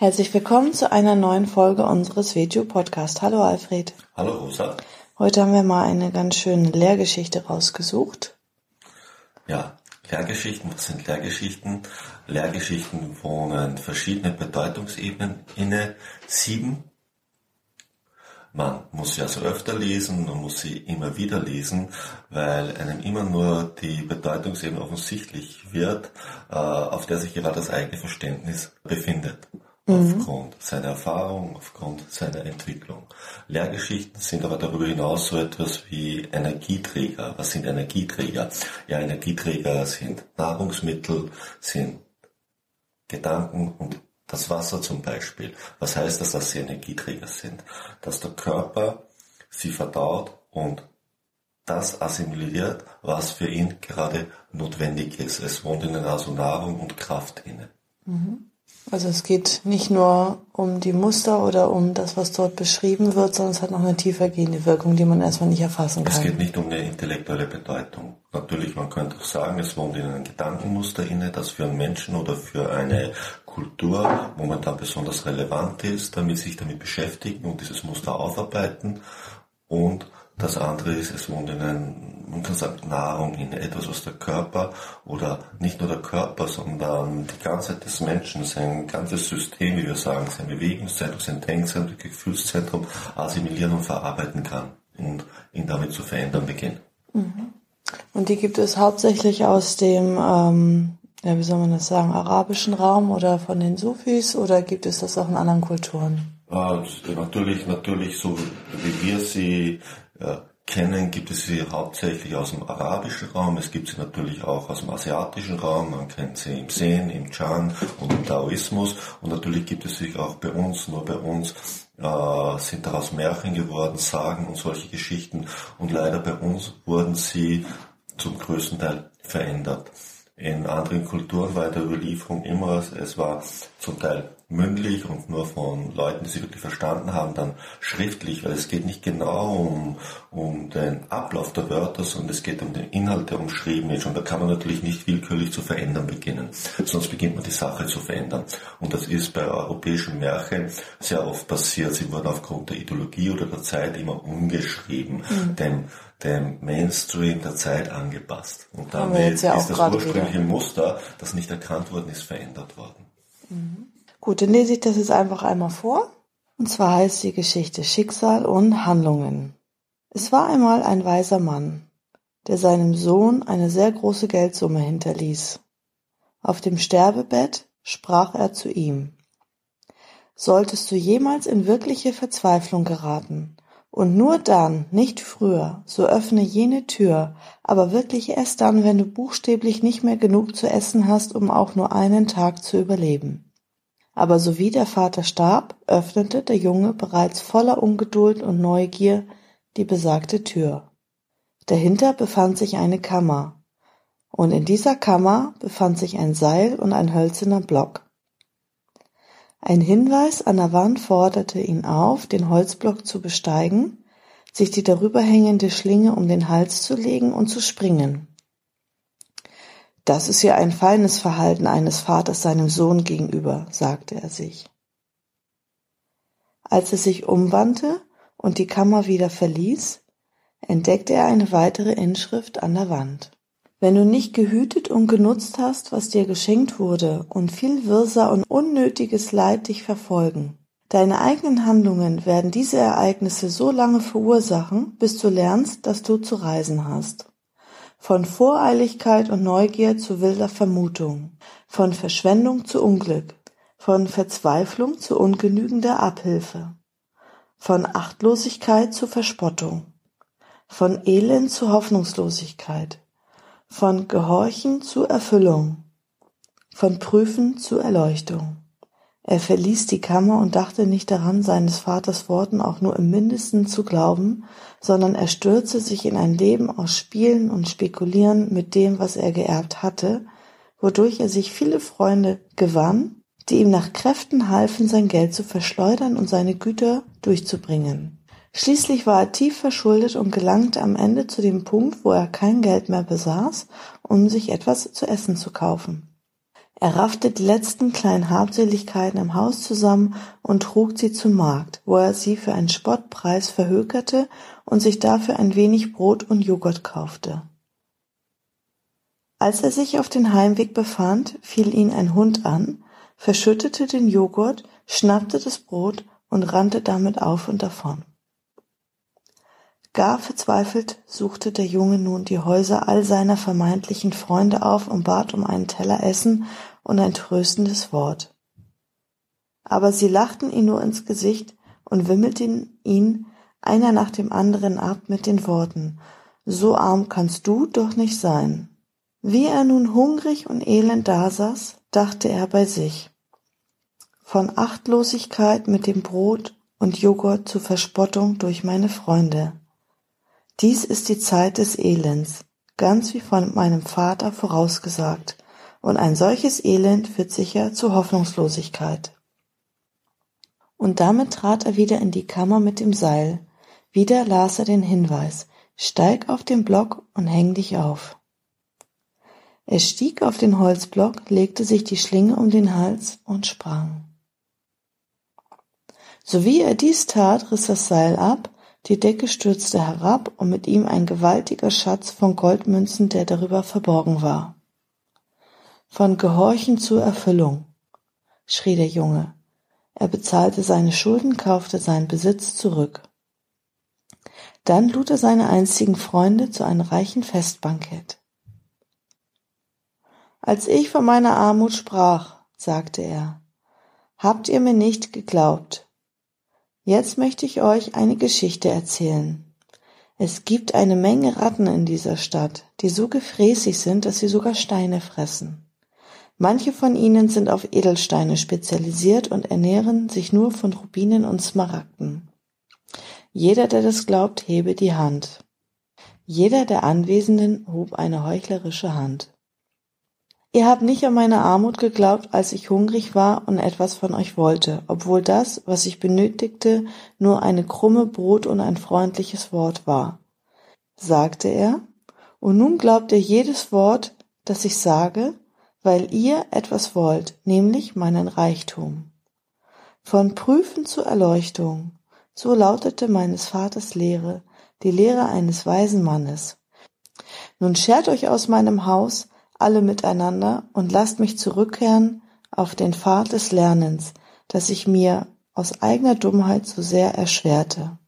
Herzlich willkommen zu einer neuen Folge unseres Video-Podcast. Hallo Alfred. Hallo Rosa. Heute haben wir mal eine ganz schöne Lehrgeschichte rausgesucht. Ja, Lehrgeschichten, was sind Lehrgeschichten? Lehrgeschichten wohnen verschiedene Bedeutungsebenen inne, sieben. Man muss sie also öfter lesen, man muss sie immer wieder lesen, weil einem immer nur die Bedeutungsebene offensichtlich wird, äh, auf der sich gerade das eigene Verständnis befindet. Aufgrund seiner Erfahrung, aufgrund seiner Entwicklung. Lehrgeschichten sind aber darüber hinaus so etwas wie Energieträger. Was sind Energieträger? Ja, Energieträger sind Nahrungsmittel, sind Gedanken und das Wasser zum Beispiel. Was heißt das, dass sie Energieträger sind? Dass der Körper sie verdaut und das assimiliert, was für ihn gerade notwendig ist. Es wohnt ihnen also Nahrung und Kraft inne. Mhm. Also es geht nicht nur um die Muster oder um das, was dort beschrieben wird, sondern es hat noch eine tiefergehende Wirkung, die man erstmal nicht erfassen kann. Es geht nicht um eine intellektuelle Bedeutung. Natürlich, man könnte auch sagen, es wohnt in einem Gedankenmuster inne, das für einen Menschen oder für eine Kultur momentan besonders relevant ist, damit sich damit beschäftigen und dieses Muster aufarbeiten. Und das andere ist, es wohnt in einem man kann sagen, Nahrung in etwas, was der Körper oder nicht nur der Körper, sondern die Ganzheit des Menschen, sein ganzes System, wie wir sagen, sein Bewegungszentrum, sein Denkzentrum, Gefühlszentrum assimilieren und verarbeiten kann und ihn damit zu verändern beginnt. Mhm. Und die gibt es hauptsächlich aus dem, ähm, ja, wie soll man das sagen, arabischen Raum oder von den Sufis oder gibt es das auch in anderen Kulturen? Äh, natürlich, natürlich, so wie wir sie äh, kennen, gibt es sie hauptsächlich aus dem arabischen Raum, es gibt sie natürlich auch aus dem asiatischen Raum, man kennt sie im Zen, im Chan und im Taoismus. Und natürlich gibt es sie auch bei uns, nur bei uns äh, sind daraus Märchen geworden, Sagen und solche Geschichten. Und leider bei uns wurden sie zum größten Teil verändert. In anderen Kulturen war der Überlieferung immer, es war zum Teil mündlich und nur von Leuten, die sie wirklich verstanden haben, dann schriftlich, weil es geht nicht genau um, um den Ablauf der Wörter, sondern es geht um den Inhalt, der umschrieben ist. Und da kann man natürlich nicht willkürlich zu verändern beginnen, sonst beginnt man die Sache zu verändern. Und das ist bei europäischen Märchen sehr oft passiert. Sie wurden aufgrund der Ideologie oder der Zeit immer umgeschrieben, mhm. dem, dem Mainstream der Zeit angepasst. Und damit ja ist das ursprüngliche wieder. Muster, das nicht erkannt worden ist, verändert worden. Mhm. Gut, dann lese ich das jetzt einfach einmal vor. Und zwar heißt die Geschichte Schicksal und Handlungen. Es war einmal ein weiser Mann, der seinem Sohn eine sehr große Geldsumme hinterließ. Auf dem Sterbebett sprach er zu ihm. Solltest du jemals in wirkliche Verzweiflung geraten, und nur dann, nicht früher, so öffne jene Tür, aber wirklich erst dann, wenn du buchstäblich nicht mehr genug zu essen hast, um auch nur einen Tag zu überleben. Aber sowie der Vater starb, öffnete der Junge bereits voller Ungeduld und Neugier die besagte Tür. Dahinter befand sich eine Kammer, und in dieser Kammer befand sich ein Seil und ein hölzerner Block. Ein Hinweis an der Wand forderte ihn auf, den Holzblock zu besteigen, sich die darüber hängende Schlinge um den Hals zu legen und zu springen. Das ist ja ein feines Verhalten eines Vaters seinem Sohn gegenüber, sagte er sich. Als er sich umwandte und die Kammer wieder verließ, entdeckte er eine weitere Inschrift an der Wand. Wenn du nicht gehütet und genutzt hast, was dir geschenkt wurde, und viel Wirrsal und unnötiges Leid dich verfolgen, deine eigenen Handlungen werden diese Ereignisse so lange verursachen, bis du lernst, dass du zu reisen hast. Von Voreiligkeit und Neugier zu wilder Vermutung, von Verschwendung zu Unglück, von Verzweiflung zu ungenügender Abhilfe, von Achtlosigkeit zu Verspottung, von Elend zu Hoffnungslosigkeit, von Gehorchen zu Erfüllung, von Prüfen zu Erleuchtung. Er verließ die Kammer und dachte nicht daran, seines Vaters Worten auch nur im mindesten zu glauben, sondern er stürzte sich in ein Leben aus Spielen und Spekulieren mit dem, was er geerbt hatte, wodurch er sich viele Freunde gewann, die ihm nach Kräften halfen, sein Geld zu verschleudern und seine Güter durchzubringen. Schließlich war er tief verschuldet und gelangte am Ende zu dem Punkt, wo er kein Geld mehr besaß, um sich etwas zu essen zu kaufen. Er raffte die letzten kleinen Habseligkeiten im Haus zusammen und trug sie zum Markt, wo er sie für einen Spottpreis verhökerte und sich dafür ein wenig Brot und Joghurt kaufte. Als er sich auf den Heimweg befand, fiel ihn ein Hund an, verschüttete den Joghurt, schnappte das Brot und rannte damit auf und davon. Gar verzweifelt suchte der Junge nun die Häuser all seiner vermeintlichen Freunde auf und bat um einen Teller Essen und ein tröstendes Wort. Aber sie lachten ihn nur ins Gesicht und wimmelten ihn einer nach dem anderen ab mit den Worten So arm kannst du doch nicht sein. Wie er nun hungrig und elend dasaß, dachte er bei sich. Von Achtlosigkeit mit dem Brot und Joghurt zu Verspottung durch meine Freunde. Dies ist die Zeit des Elends, ganz wie von meinem Vater vorausgesagt, und ein solches Elend führt sicher zu Hoffnungslosigkeit. Und damit trat er wieder in die Kammer mit dem Seil. Wieder las er den Hinweis, steig auf den Block und häng dich auf. Er stieg auf den Holzblock, legte sich die Schlinge um den Hals und sprang. Sowie er dies tat, riss das Seil ab, die Decke stürzte herab und mit ihm ein gewaltiger Schatz von Goldmünzen, der darüber verborgen war. Von Gehorchen zur Erfüllung, schrie der Junge. Er bezahlte seine Schulden, kaufte seinen Besitz zurück. Dann lud er seine einzigen Freunde zu einem reichen Festbankett. Als ich von meiner Armut sprach, sagte er, habt ihr mir nicht geglaubt, Jetzt möchte ich euch eine Geschichte erzählen. Es gibt eine Menge Ratten in dieser Stadt, die so gefräßig sind, dass sie sogar Steine fressen. Manche von ihnen sind auf Edelsteine spezialisiert und ernähren sich nur von Rubinen und Smaragden. Jeder, der das glaubt, hebe die Hand. Jeder der Anwesenden hob eine heuchlerische Hand. Ihr habt nicht an meine Armut geglaubt, als ich hungrig war und etwas von euch wollte, obwohl das, was ich benötigte, nur eine Krumme Brot und ein freundliches Wort war, sagte er, und nun glaubt ihr jedes Wort, das ich sage, weil ihr etwas wollt, nämlich meinen Reichtum. Von Prüfen zur Erleuchtung, so lautete meines Vaters Lehre, die Lehre eines weisen Mannes. Nun schert euch aus meinem Haus, alle miteinander und lasst mich zurückkehren auf den Pfad des Lernens, das ich mir aus eigener Dummheit so sehr erschwerte.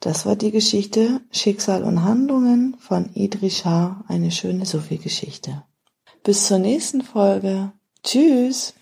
Das war die Geschichte Schicksal und Handlungen von Idrishar, eine schöne Sufi-Geschichte. Bis zur nächsten Folge. Tschüss!